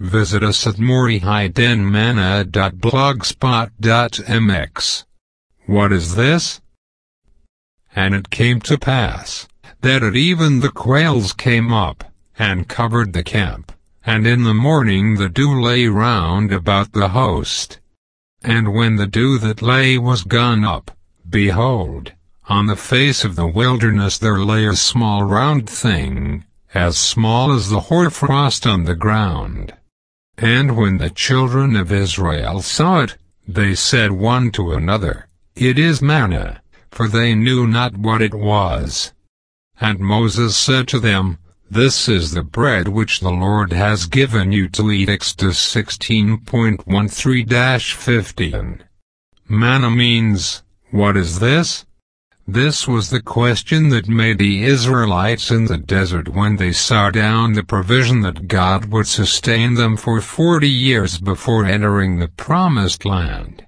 Visit us at morihidenmana.blogspot.mx. What is this? And it came to pass, that at even the quails came up, and covered the camp, and in the morning the dew lay round about the host. And when the dew that lay was gone up, behold, on the face of the wilderness there lay a small round thing, as small as the hoarfrost on the ground. And when the children of Israel saw it, they said one to another, It is manna, for they knew not what it was. And Moses said to them, This is the bread which the Lord has given you to eat. Exodus 16.13-15. Manna means, what is this? This was the question that made the Israelites in the desert when they saw down the provision that God would sustain them for forty years before entering the promised land.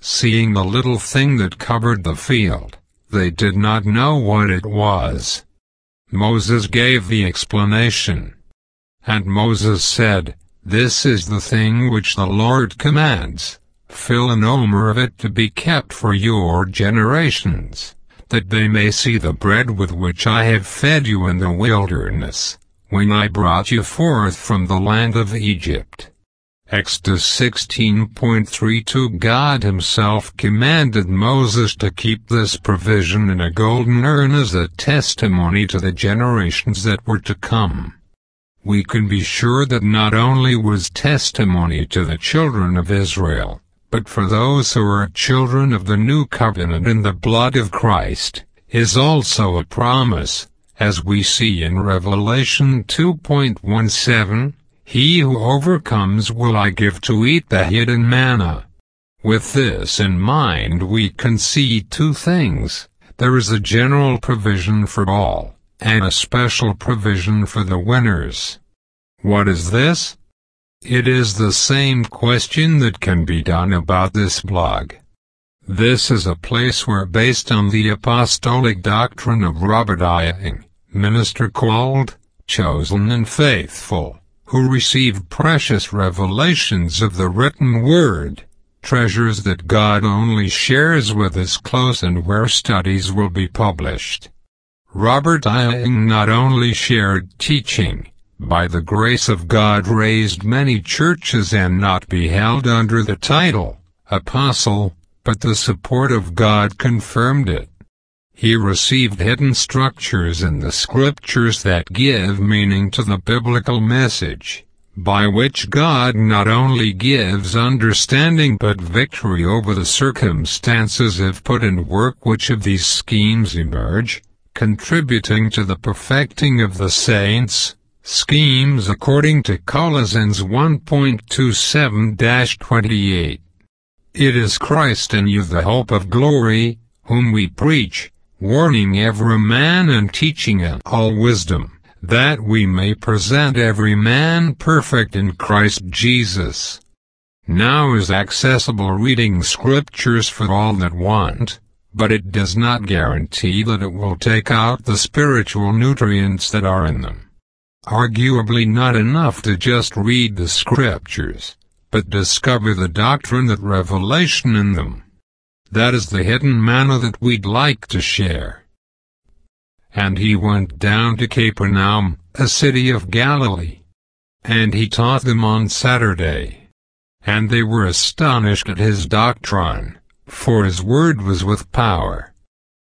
Seeing the little thing that covered the field, they did not know what it was. Moses gave the explanation. And Moses said, This is the thing which the Lord commands, fill an omer of it to be kept for your generations, that they may see the bread with which I have fed you in the wilderness, when I brought you forth from the land of Egypt. Exodus 16.32 God himself commanded Moses to keep this provision in a golden urn as a testimony to the generations that were to come. We can be sure that not only was testimony to the children of Israel, but for those who are children of the new covenant in the blood of Christ, is also a promise, as we see in Revelation 2.17, he who overcomes will I give to eat the hidden manna. With this in mind we can see two things. There is a general provision for all, and a special provision for the winners. What is this? It is the same question that can be done about this blog. This is a place where based on the apostolic doctrine of Robert Ewing, minister called, chosen and faithful, who received precious revelations of the written word, treasures that God only shares with his close and where studies will be published. Robert Ewing not only shared teaching, by the grace of God raised many churches and not be held under the title, apostle, but the support of God confirmed it. He received hidden structures in the scriptures that give meaning to the biblical message, by which God not only gives understanding but victory over the circumstances if put in work which of these schemes emerge, contributing to the perfecting of the saints, schemes according to Colossians 1.27-28. It is Christ in you the hope of glory, whom we preach, warning every man and teaching in all wisdom, that we may present every man perfect in Christ Jesus. Now is accessible reading scriptures for all that want, but it does not guarantee that it will take out the spiritual nutrients that are in them. Arguably not enough to just read the scriptures, but discover the doctrine that revelation in them. That is the hidden manna that we'd like to share. And he went down to Capernaum, a city of Galilee. And he taught them on Saturday. And they were astonished at his doctrine, for his word was with power.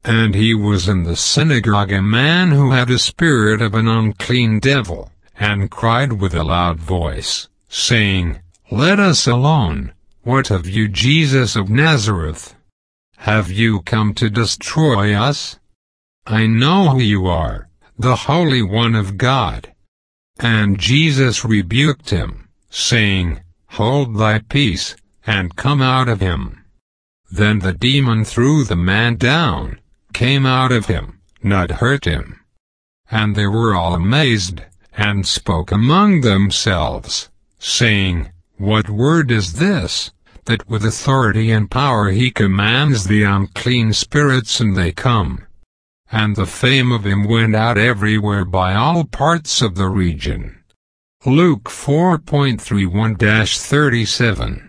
And he was in the synagogue a man who had a spirit of an unclean devil, and cried with a loud voice, saying, Let us alone, what have you Jesus of Nazareth? Have you come to destroy us? I know who you are, the Holy One of God. And Jesus rebuked him, saying, Hold thy peace, and come out of him. Then the demon threw the man down, came out of him, not hurt him. And they were all amazed, and spoke among themselves, saying, What word is this? that with authority and power he commands the unclean spirits and they come. And the fame of him went out everywhere by all parts of the region. Luke 4.31-37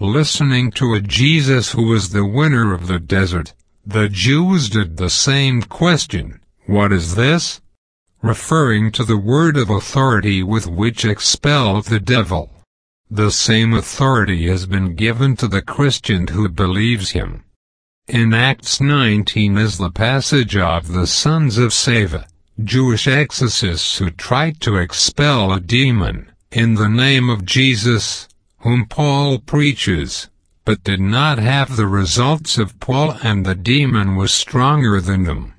Listening to a Jesus who was the winner of the desert, the Jews did the same question, What is this? referring to the word of authority with which expelled the devil. The same authority has been given to the Christian who believes him. In Acts 19 is the passage of the sons of Sceva, Jewish exorcists who tried to expel a demon, in the name of Jesus, whom Paul preaches, but did not have the results of Paul and the demon was stronger than them.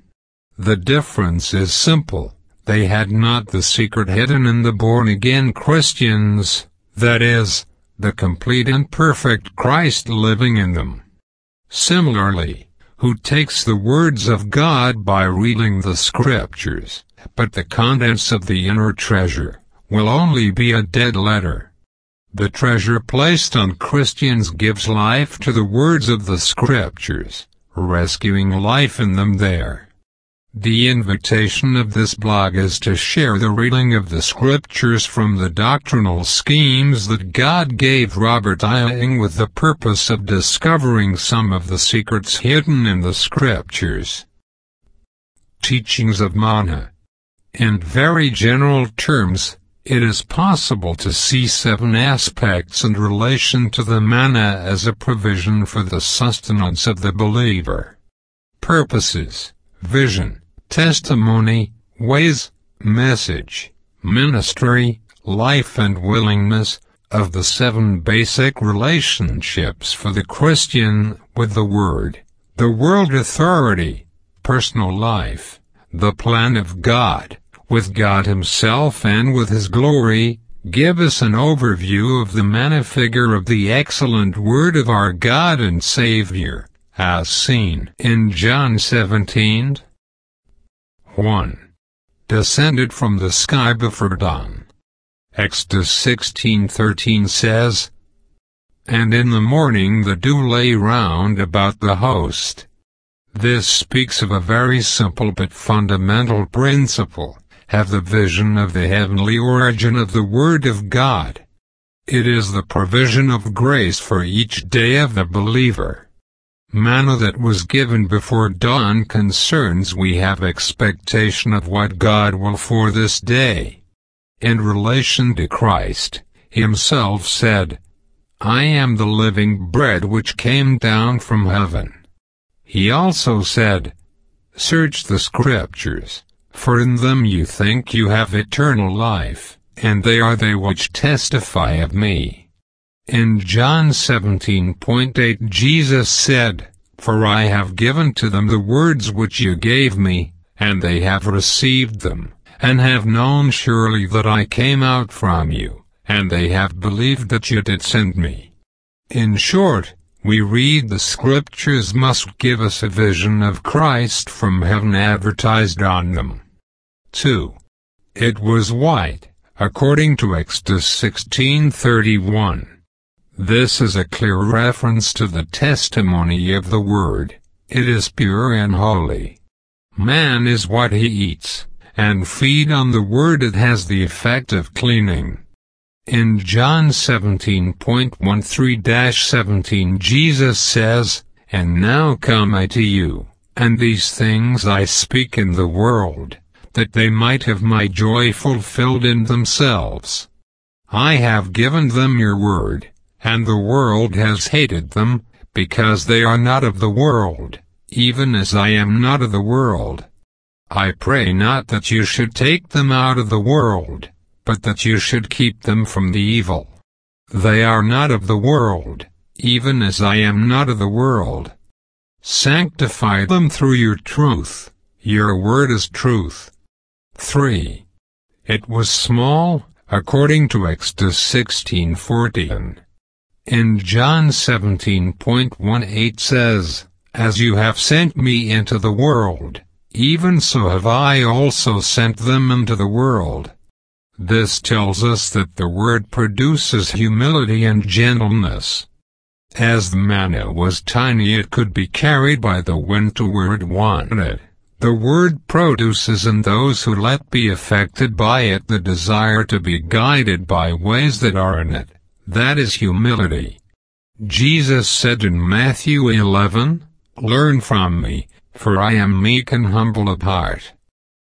The difference is simple. They had not the secret hidden in the born-again Christians, that is, the complete and perfect Christ living in them. Similarly, who takes the words of God by reading the scriptures, but the contents of the inner treasure, will only be a dead letter. The treasure placed on Christians gives life to the words of the scriptures, rescuing life in them there. The invitation of this blog is to share the reading of the scriptures from the doctrinal schemes that God gave Robert Ewing with the purpose of discovering some of the secrets hidden in the scriptures. Teachings of Mana. In very general terms, it is possible to see seven aspects in relation to the manna as a provision for the sustenance of the believer. Purposes, vision, testimony, ways, message, ministry, life and willingness, of the seven basic relationships for the Christian with the Word, the world authority, personal life, the plan of God, with God Himself and with His glory, give us an overview of the manna figure of the excellent Word of our God and Savior, as seen in John 17. 1. Descended from the sky before dawn. Exodus 16:13 says, And in the morning the dew lay round about the host. This speaks of a very simple but fundamental principle have the vision of the heavenly origin of the Word of God. It is the provision of grace for each day of the believer. Manna that was given before dawn concerns we have expectation of what God will for this day. In relation to Christ, himself said, I am the living bread which came down from heaven. He also said, Search the scriptures, for in them you think you have eternal life, and they are they which testify of me. In John 17.8 Jesus said, For I have given to them the words which you gave me, and they have received them, and have known surely that I came out from you, and they have believed that you did send me. In short, we read the scriptures must give us a vision of Christ from heaven advertised on them. 2. It was white, according to Exodus 16:31. This is a clear reference to the testimony of the Word. It is pure and holy. Man is what he eats, and feed on the Word it has the effect of cleaning. In John 17.13-17 Jesus says, And now come I to you, and these things I speak in the world, that they might have my joy fulfilled in themselves. I have given them your word, and the world has hated them, because they are not of the world, even as I am not of the world. I pray not that you should take them out of the world, but that you should keep them from the evil. They are not of the world, even as I am not of the world. Sanctify them through your truth, your word is truth. 3. It was small, according to Exodus 16:14. In John 17.18 says, As you have sent me into the world, even so have I also sent them into the world. This tells us that the word produces humility and gentleness. As the manna was tiny it could be carried by the wind to where it wanted The word produces in those who let be affected by it the desire to be guided by ways that are in it. That is humility. Jesus said in Matthew 11, Learn from me, for I am meek and humble of heart.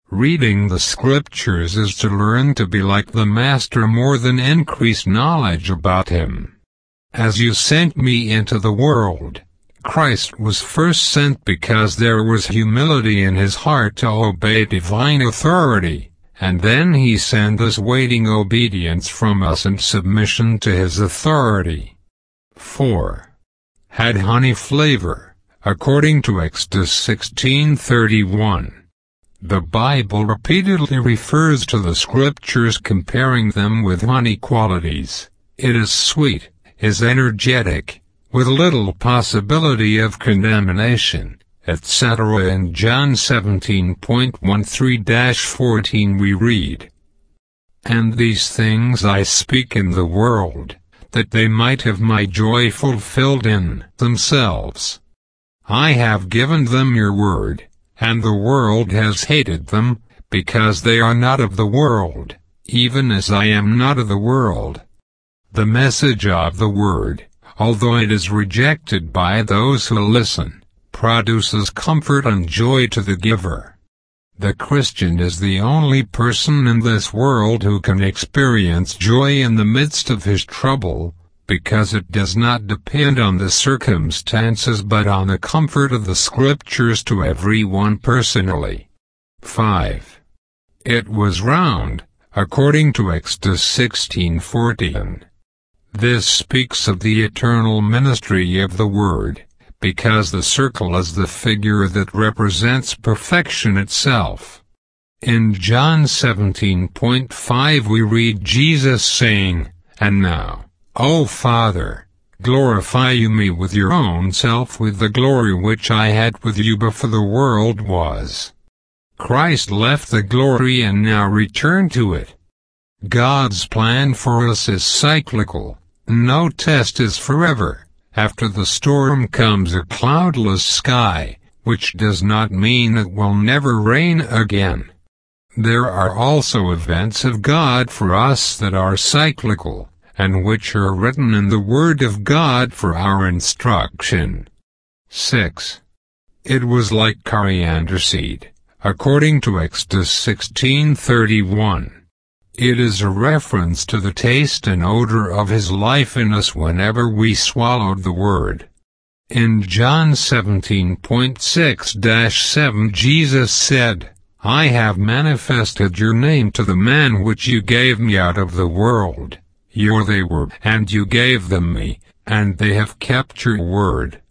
Reading the scriptures is to learn to be like the Master more than increase knowledge about him. As you sent me into the world, Christ was first sent because there was humility in his heart to obey divine authority, and then he sent us waiting obedience from us and submission to his authority. 4. Had honey flavor, according to Exodus 16:31. The Bible repeatedly refers to the scriptures comparing them with honey qualities. It is sweet, is energetic, with little possibility of contamination, etc. In John 17.13-14 we read, And these things I speak in the world, that they might have my joy fulfilled in themselves. I have given them your word, and the world has hated them, because they are not of the world, even as I am not of the world. The message of the word although it is rejected by those who listen, produces comfort and joy to the giver. The Christian is the only person in this world who can experience joy in the midst of his trouble, because it does not depend on the circumstances but on the comfort of the scriptures to everyone personally. 5. It was round, according to Exodus 16:14. This speaks of the eternal ministry of the Word, because the circle is the figure that represents perfection itself. In John 17.5 we read Jesus saying, And now, O Father, glorify you me with your own self with the glory which I had with you before the world was. Christ left the glory and now returned to it. God's plan for us is cyclical. No test is forever. After the storm comes a cloudless sky, which does not mean it will never rain again. There are also events of God for us that are cyclical, and which are written in the Word of God for our instruction. 6. It was like coriander seed, according to Exodus 16:31. It is a reference to the taste and odor of his life in us whenever we swallowed the word. In John 17.6-7 Jesus said, I have manifested your name to the man which you gave me out of the world. Your they were, and you gave them me, and they have kept your word.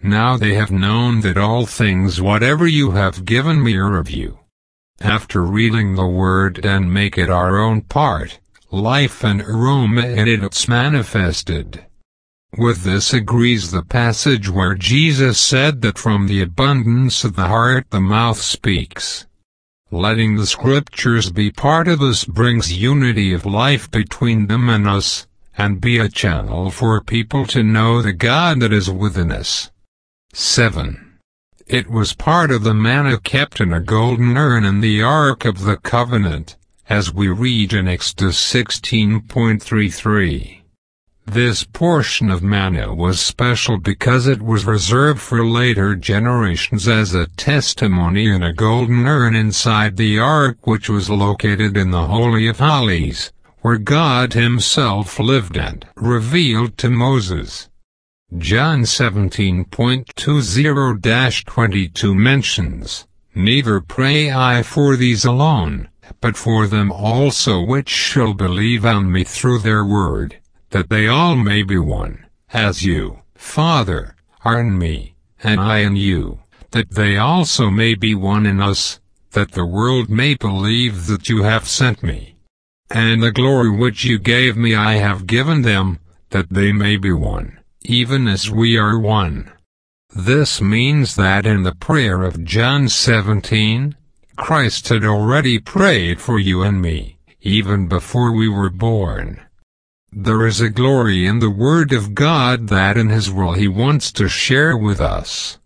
Now they have known that all things whatever you have given me are of you. After reading the Word and make it our own part, life and aroma in it it's manifested. With this agrees the passage where Jesus said that from the abundance of the heart the mouth speaks. Letting the scriptures be part of us brings unity of life between them and us, and be a channel for people to know the God that is within us. 7. It was part of the manna kept in a golden urn in the Ark of the Covenant, as we read in Exodus 16.33. This portion of manna was special because it was reserved for later generations as a testimony in a golden urn inside the ark which was located in the Holy of Holies, where God himself lived and revealed to Moses. John 17.20-22 mentions, Neither pray I for these alone, but for them also which shall believe on me through their word, that they all may be one, as you, Father, are in me, and I in you, that they also may be one in us, that the world may believe that you have sent me. And the glory which you gave me I have given them, that they may be one even as we are one. This means that in the prayer of John 17, Christ had already prayed for you and me, even before we were born. There is a glory in the Word of God that in His will He wants to share with us.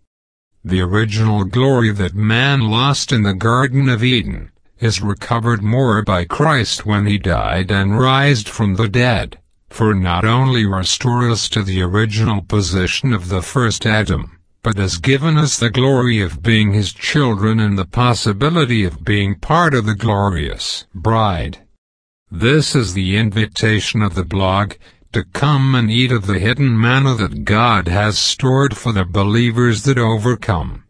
the original glory that man lost in the Garden of Eden, is recovered more by Christ when he died and rised from the dead, for not only restore us to the original position of the first Adam, but has given us the glory of being his children and the possibility of being part of the glorious bride. This is the invitation of the blog, to come and eat of the hidden manna that God has stored for the believers that overcome.